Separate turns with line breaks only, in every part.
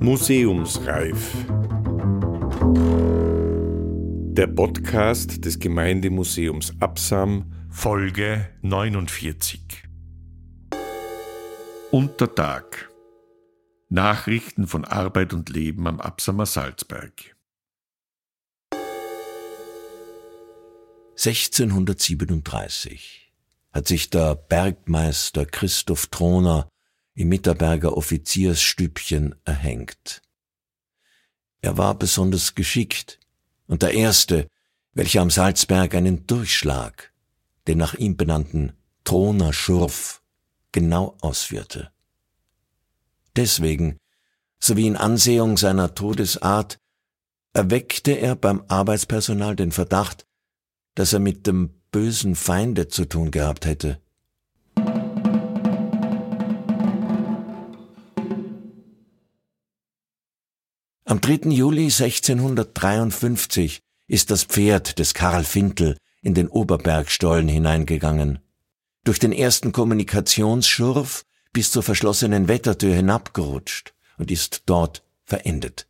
Museumsreif. Der Podcast des Gemeindemuseums Absam, Folge 49. Untertag. Nachrichten von Arbeit und Leben am Absamer Salzberg.
1637 hat sich der Bergmeister Christoph Troner im Mitterberger Offiziersstübchen erhängt. Er war besonders geschickt und der erste, welcher am Salzberg einen Durchschlag, den nach ihm benannten Troner Schurf, genau ausführte. Deswegen, sowie in Ansehung seiner Todesart, erweckte er beim Arbeitspersonal den Verdacht, dass er mit dem bösen Feinde zu tun gehabt hätte. Am 3. Juli 1653 ist das Pferd des Karl Fintel in den Oberbergstollen hineingegangen. Durch den ersten Kommunikationsschurf bis zur verschlossenen Wettertür hinabgerutscht und ist dort verendet.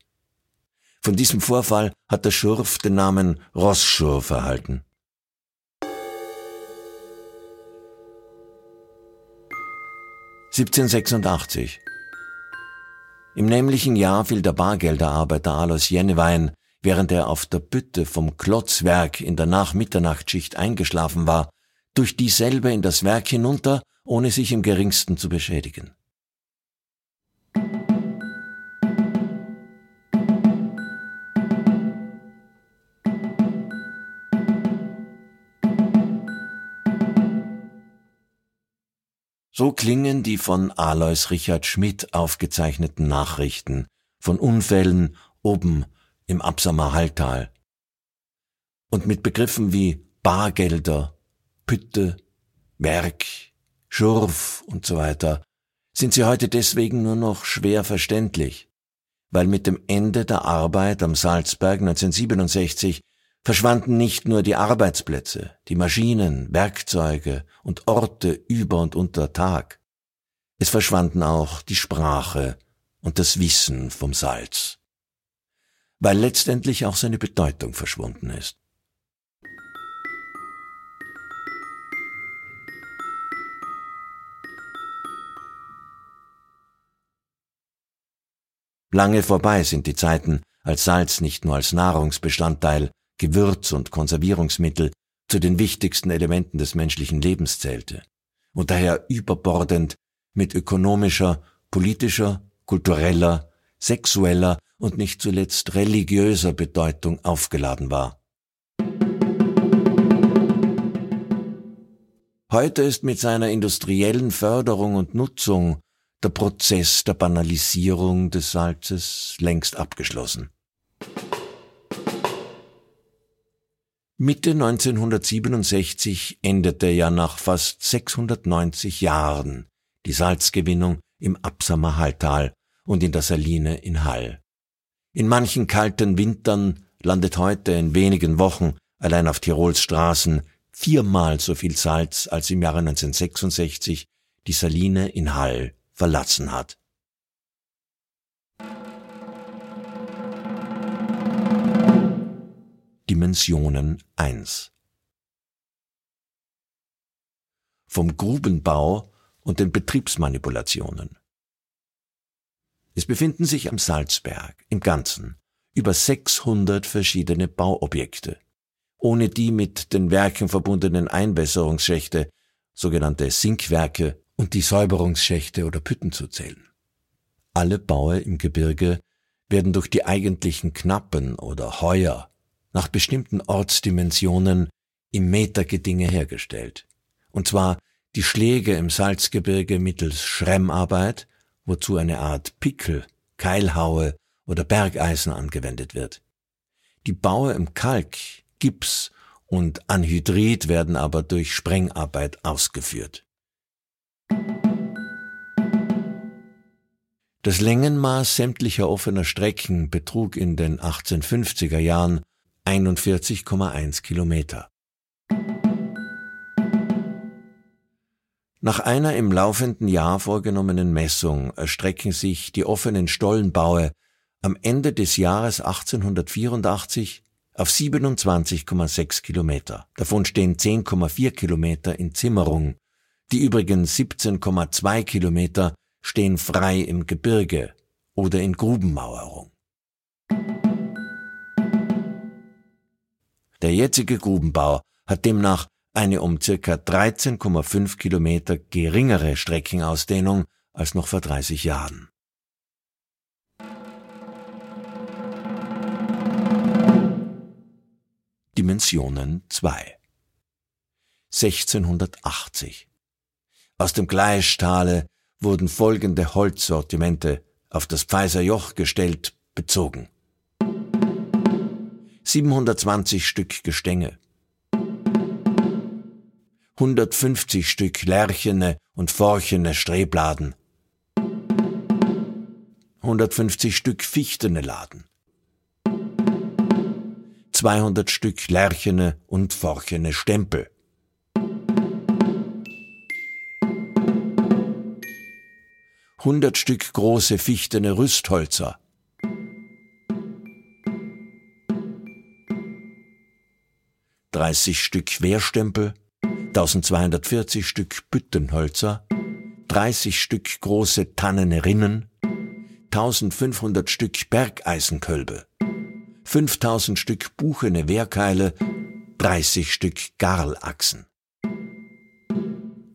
Von diesem Vorfall hat der Schurf den Namen Rossschurf erhalten. 1786 im nämlichen Jahr fiel der Bargelderarbeiter Alois Jennewein, während er auf der Bütte vom Klotzwerk in der Nachmitternachtschicht eingeschlafen war, durch dieselbe in das Werk hinunter, ohne sich im geringsten zu beschädigen. So klingen die von Alois Richard Schmidt aufgezeichneten Nachrichten von Unfällen oben im Absamer Halltal. Und mit Begriffen wie Bargelder, Pütte, Werk, Schurf und so weiter sind sie heute deswegen nur noch schwer verständlich, weil mit dem Ende der Arbeit am Salzberg 1967 verschwanden nicht nur die Arbeitsplätze, die Maschinen, Werkzeuge und Orte über und unter Tag. Es verschwanden auch die Sprache und das Wissen vom Salz, weil letztendlich auch seine Bedeutung verschwunden ist. Lange vorbei sind die Zeiten, als Salz nicht nur als Nahrungsbestandteil, Gewürz und Konservierungsmittel zu den wichtigsten Elementen des menschlichen Lebens zählte und daher überbordend mit ökonomischer, politischer, kultureller, sexueller und nicht zuletzt religiöser Bedeutung aufgeladen war. Heute ist mit seiner industriellen Förderung und Nutzung der Prozess der Banalisierung des Salzes längst abgeschlossen. Mitte 1967 endete ja nach fast 690 Jahren die Salzgewinnung im Absamer Halltal und in der Saline in Hall. In manchen kalten Wintern landet heute in wenigen Wochen allein auf Tirols Straßen viermal so viel Salz als im Jahre 1966 die Saline in Hall verlassen hat. Dimensionen 1. Vom Grubenbau und den Betriebsmanipulationen. Es befinden sich am Salzberg im Ganzen über 600 verschiedene Bauobjekte, ohne die mit den Werken verbundenen Einwässerungsschächte, sogenannte Sinkwerke und die Säuberungsschächte oder Pütten zu zählen. Alle Baue im Gebirge werden durch die eigentlichen Knappen oder Heuer nach bestimmten Ortsdimensionen im Metergedinge hergestellt. Und zwar die Schläge im Salzgebirge mittels Schremmarbeit, wozu eine Art Pickel, Keilhaue oder Bergeisen angewendet wird. Die Baue im Kalk, Gips und Anhydrit werden aber durch Sprengarbeit ausgeführt. Das Längenmaß sämtlicher offener Strecken betrug in den 1850er Jahren 41,1 Kilometer. Nach einer im laufenden Jahr vorgenommenen Messung erstrecken sich die offenen Stollenbaue am Ende des Jahres 1884 auf 27,6 Kilometer. Davon stehen 10,4 Kilometer in Zimmerung. Die übrigen 17,2 Kilometer stehen frei im Gebirge oder in Grubenmauerung. Der jetzige Grubenbau hat demnach eine um circa 13,5 Kilometer geringere Streckenausdehnung als noch vor 30 Jahren. Dimensionen 2 1680 Aus dem Gleichstahle wurden folgende Holzsortimente auf das Pfeiser Joch gestellt bezogen. 720 Stück Gestänge, 150 Stück lärchene und forchene Strebladen, 150 Stück fichtene Laden, 200 Stück lärchene und forchene Stempel, hundert Stück große fichtene Rüstholzer, 30 Stück Querstempel, 1240 Stück Büttenholzer, 30 Stück große tannene Rinnen, 1500 Stück Bergeisenkölbe, 5000 Stück buchene Wehrkeile, 30 Stück Garlachsen.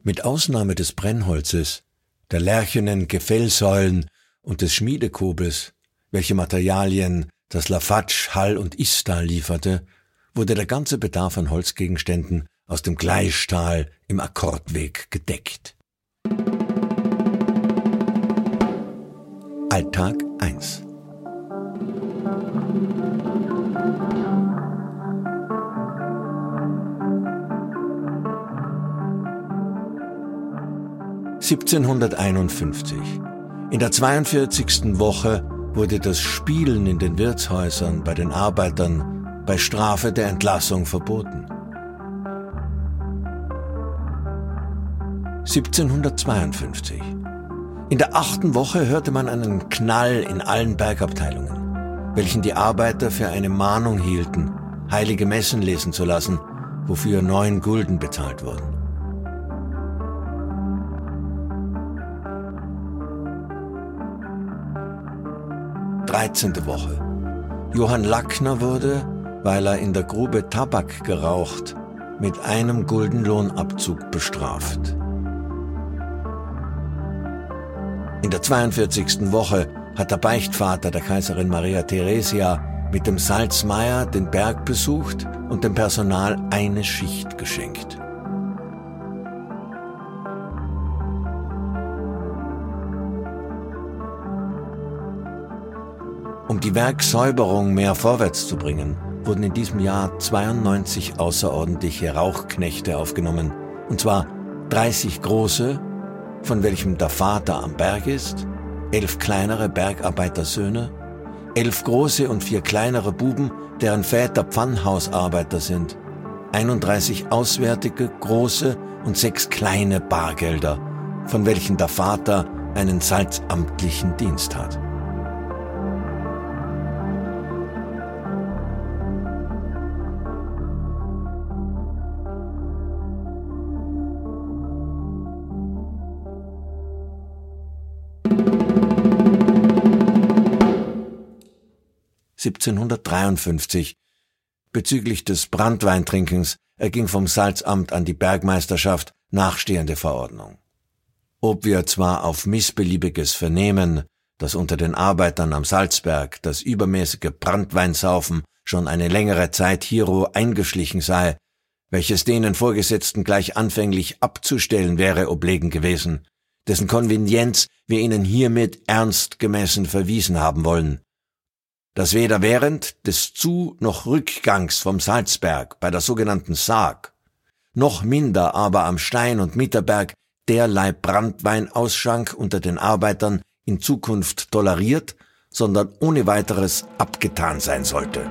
Mit Ausnahme des Brennholzes, der lärchenen Gefällsäulen und des Schmiedekobels, welche Materialien das Lafatsch, Hall und Istal lieferte, wurde der ganze Bedarf an Holzgegenständen aus dem Gleichstahl im Akkordweg gedeckt. Alltag 1 1751. In der 42. Woche wurde das Spielen in den Wirtshäusern bei den Arbeitern bei Strafe der Entlassung verboten. 1752. In der achten Woche hörte man einen Knall in allen Bergabteilungen, welchen die Arbeiter für eine Mahnung hielten, heilige Messen lesen zu lassen, wofür neun Gulden bezahlt wurden. 13. Woche. Johann Lackner wurde, weil er in der Grube Tabak geraucht, mit einem Guldenlohnabzug bestraft. In der 42. Woche hat der Beichtvater der Kaiserin Maria Theresia mit dem Salzmeier den Berg besucht und dem Personal eine Schicht geschenkt. Um die Werksäuberung mehr vorwärts zu bringen, wurden in diesem Jahr 92 außerordentliche Rauchknechte aufgenommen, und zwar 30 große, von welchem der Vater am Berg ist, elf kleinere Bergarbeitersöhne, elf große und vier kleinere Buben, deren Väter Pfannhausarbeiter sind, 31 auswärtige, große und sechs kleine Bargelder, von welchen der Vater einen salzamtlichen Dienst hat. 1753 bezüglich des Brandweintrinkens erging vom Salzamt an die Bergmeisterschaft nachstehende Verordnung. Ob wir zwar auf missbeliebiges Vernehmen, dass unter den Arbeitern am Salzberg das übermäßige Brandweinsaufen schon eine längere Zeit hiero eingeschlichen sei, welches denen Vorgesetzten gleich anfänglich abzustellen wäre oblegen gewesen, dessen Konvenienz wir ihnen hiermit ernst gemessen verwiesen haben wollen, dass weder während des Zu- noch Rückgangs vom Salzberg bei der sogenannten Sarg, noch minder aber am Stein- und Mitterberg derlei Brandweinausschank unter den Arbeitern in Zukunft toleriert, sondern ohne weiteres abgetan sein sollte.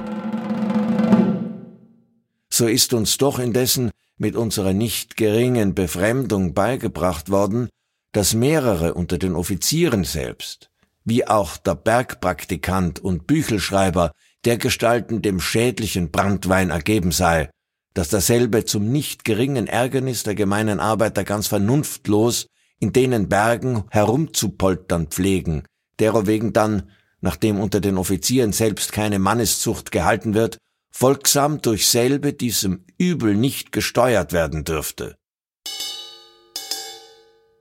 So ist uns doch indessen mit unserer nicht geringen Befremdung beigebracht worden, dass mehrere unter den Offizieren selbst, wie auch der Bergpraktikant und Büchelschreiber, der Gestalten dem schädlichen Brandwein ergeben sei, dass derselbe zum nicht geringen Ärgernis der gemeinen Arbeiter ganz vernunftlos in denen Bergen herumzupoltern pflegen, derowegen dann, nachdem unter den Offizieren selbst keine Manneszucht gehalten wird, folgsam durch selbe diesem Übel nicht gesteuert werden dürfte.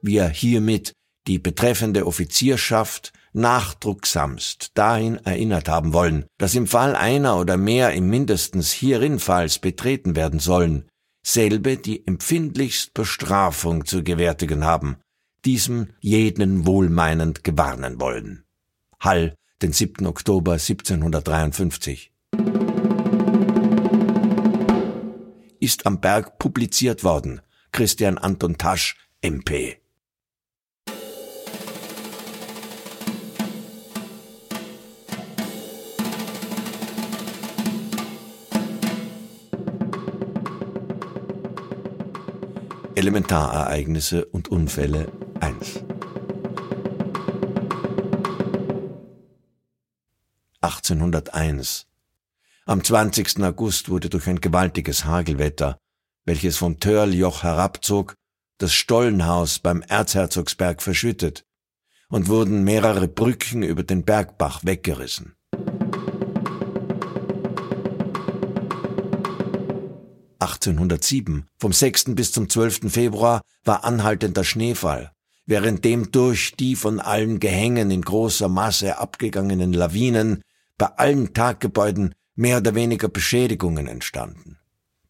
Wir hiermit die betreffende Offizierschaft nachdrucksamst dahin erinnert haben wollen, dass im Fall einer oder mehr im mindestens hierinfalls betreten werden sollen, selbe die empfindlichst Bestrafung zu gewärtigen haben, diesem jeden wohlmeinend gewarnen wollen. Hall, den 7. Oktober 1753. Ist am Berg publiziert worden. Christian Anton Tasch, MP. Elementarereignisse und Unfälle 1. 1801. Am 20. August wurde durch ein gewaltiges Hagelwetter, welches vom Törljoch herabzog, das Stollenhaus beim Erzherzogsberg verschüttet und wurden mehrere Brücken über den Bergbach weggerissen. 1807, vom 6. bis zum 12. Februar, war anhaltender Schneefall, währenddem durch die von allen Gehängen in großer Masse abgegangenen Lawinen bei allen Taggebäuden mehr oder weniger Beschädigungen entstanden.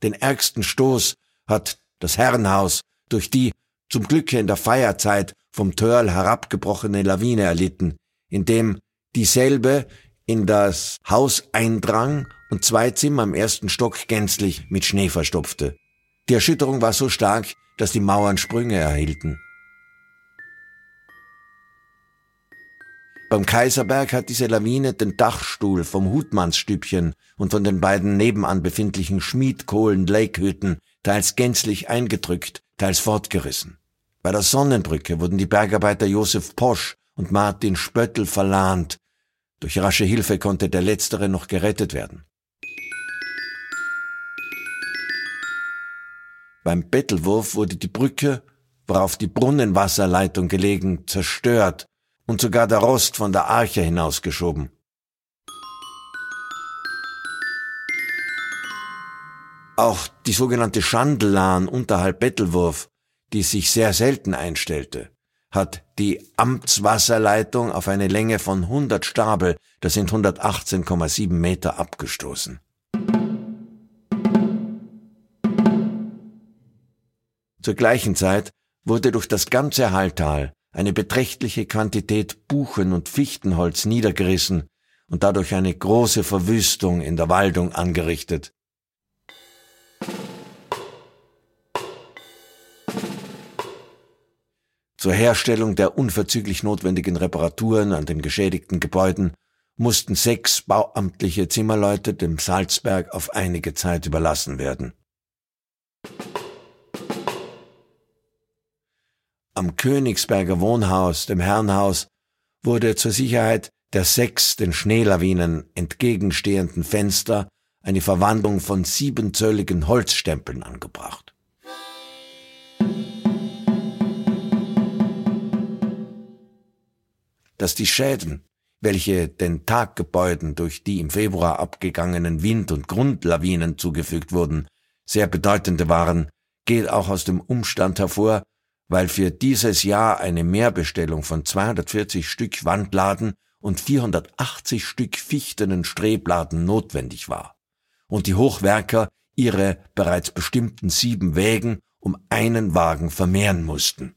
Den ärgsten Stoß hat das Herrenhaus durch die zum Glücke in der Feierzeit vom Törl herabgebrochene Lawine erlitten, indem dieselbe in das Haus eindrang und zwei Zimmer im ersten Stock gänzlich mit Schnee verstopfte. Die Erschütterung war so stark, dass die Mauern Sprünge erhielten. Beim Kaiserberg hat diese Lawine den Dachstuhl vom Hutmannsstübchen und von den beiden nebenan befindlichen Schmiedkohlen-Lakehütten teils gänzlich eingedrückt, teils fortgerissen. Bei der Sonnenbrücke wurden die Bergarbeiter Josef Posch und Martin Spöttl verlahnt. Durch rasche Hilfe konnte der letztere noch gerettet werden. Beim Bettelwurf wurde die Brücke, worauf die Brunnenwasserleitung gelegen, zerstört und sogar der Rost von der Arche hinausgeschoben. Auch die sogenannte Schandelahn unterhalb Bettelwurf, die sich sehr selten einstellte, hat die Amtswasserleitung auf eine Länge von 100 Stabel, das sind 118,7 Meter, abgestoßen. Zur gleichen Zeit wurde durch das ganze Halltal eine beträchtliche Quantität Buchen- und Fichtenholz niedergerissen und dadurch eine große Verwüstung in der Waldung angerichtet. Zur Herstellung der unverzüglich notwendigen Reparaturen an den geschädigten Gebäuden mussten sechs bauamtliche Zimmerleute dem Salzberg auf einige Zeit überlassen werden. Am Königsberger Wohnhaus, dem Herrenhaus, wurde zur Sicherheit der sechs den Schneelawinen entgegenstehenden Fenster eine Verwandlung von siebenzölligen Holzstempeln angebracht. Dass die Schäden, welche den Taggebäuden durch die im Februar abgegangenen Wind- und Grundlawinen zugefügt wurden, sehr bedeutende waren, geht auch aus dem Umstand hervor, weil für dieses Jahr eine Mehrbestellung von 240 Stück Wandladen und 480 Stück fichtenen Strebladen notwendig war und die Hochwerker ihre bereits bestimmten sieben Wägen um einen Wagen vermehren mussten.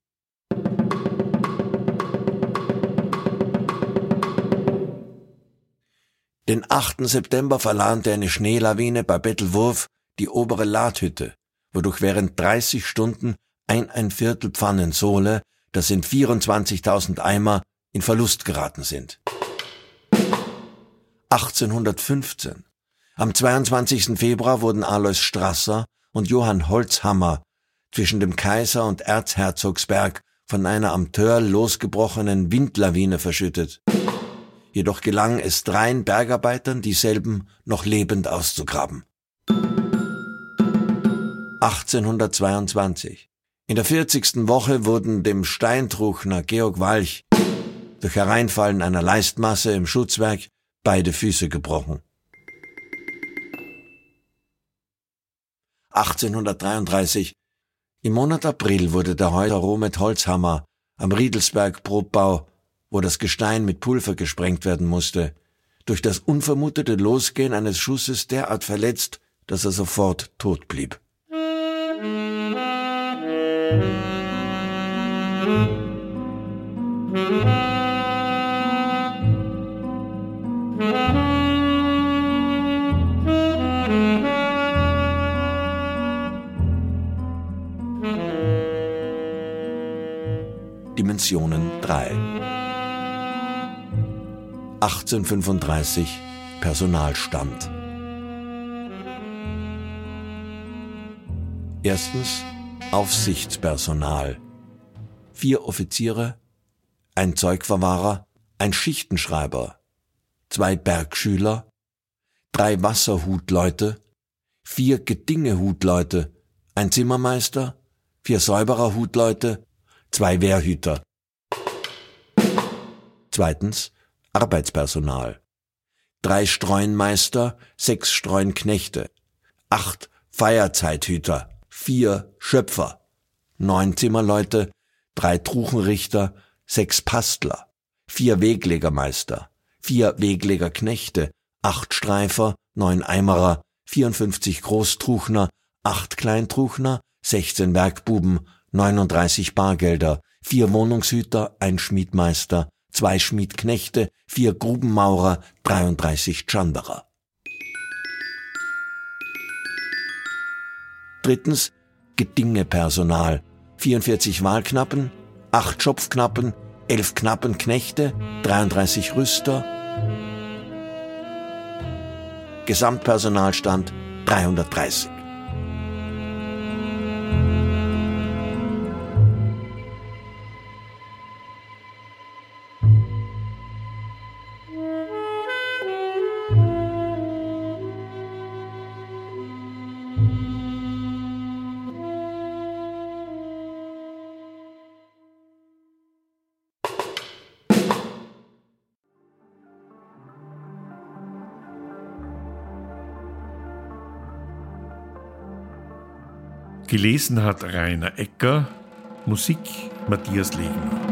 Den 8. September verlahmte eine Schneelawine bei Bettelwurf die obere Ladhütte, wodurch während 30 Stunden ein ein Viertel Pfannen das sind 24.000 Eimer, in Verlust geraten sind. 1815. Am 22. Februar wurden Alois Strasser und Johann Holzhammer zwischen dem Kaiser und Erzherzogsberg von einer am Tör losgebrochenen Windlawine verschüttet. Jedoch gelang es dreien Bergarbeitern, dieselben noch lebend auszugraben. 1822. In der 40. Woche wurden dem Steintruchner Georg Walch durch Hereinfallen einer Leistmasse im Schutzwerk beide Füße gebrochen. 1833. Im Monat April wurde der Häuser Romet Holzhammer am Riedelsberg Probbau, wo das Gestein mit Pulver gesprengt werden musste, durch das unvermutete Losgehen eines Schusses derart verletzt, dass er sofort tot blieb. Dimensionen 3 1835 Personalstand. Erstens Aufsichtspersonal. Vier Offiziere, ein Zeugverwahrer, ein Schichtenschreiber, zwei Bergschüler, drei Wasserhutleute, vier Gedingehutleute, ein Zimmermeister, vier Säubererhutleute, zwei Wehrhüter. Zweitens Arbeitspersonal. Drei Streunmeister, sechs Streunknechte, acht Feierzeithüter, vier Schöpfer, neun Zimmerleute, drei Truchenrichter, sechs Pastler, vier Weglegermeister, vier Weglegerknechte, acht Streifer, neun Eimerer, 54 Großtruchner, acht Kleintruchner, 16 Werkbuben, 39 Bargelder, vier Wohnungshüter, ein Schmiedmeister, zwei Schmiedknechte, vier Grubenmaurer, 33 Chanderer. Drittens Gedingepersonal. 44 Wahlknappen, 8 Schopfknappen, 11 Knappenknechte, 33 Rüster. Gesamtpersonalstand 330.
Gelesen hat Rainer Ecker, Musik Matthias Legner.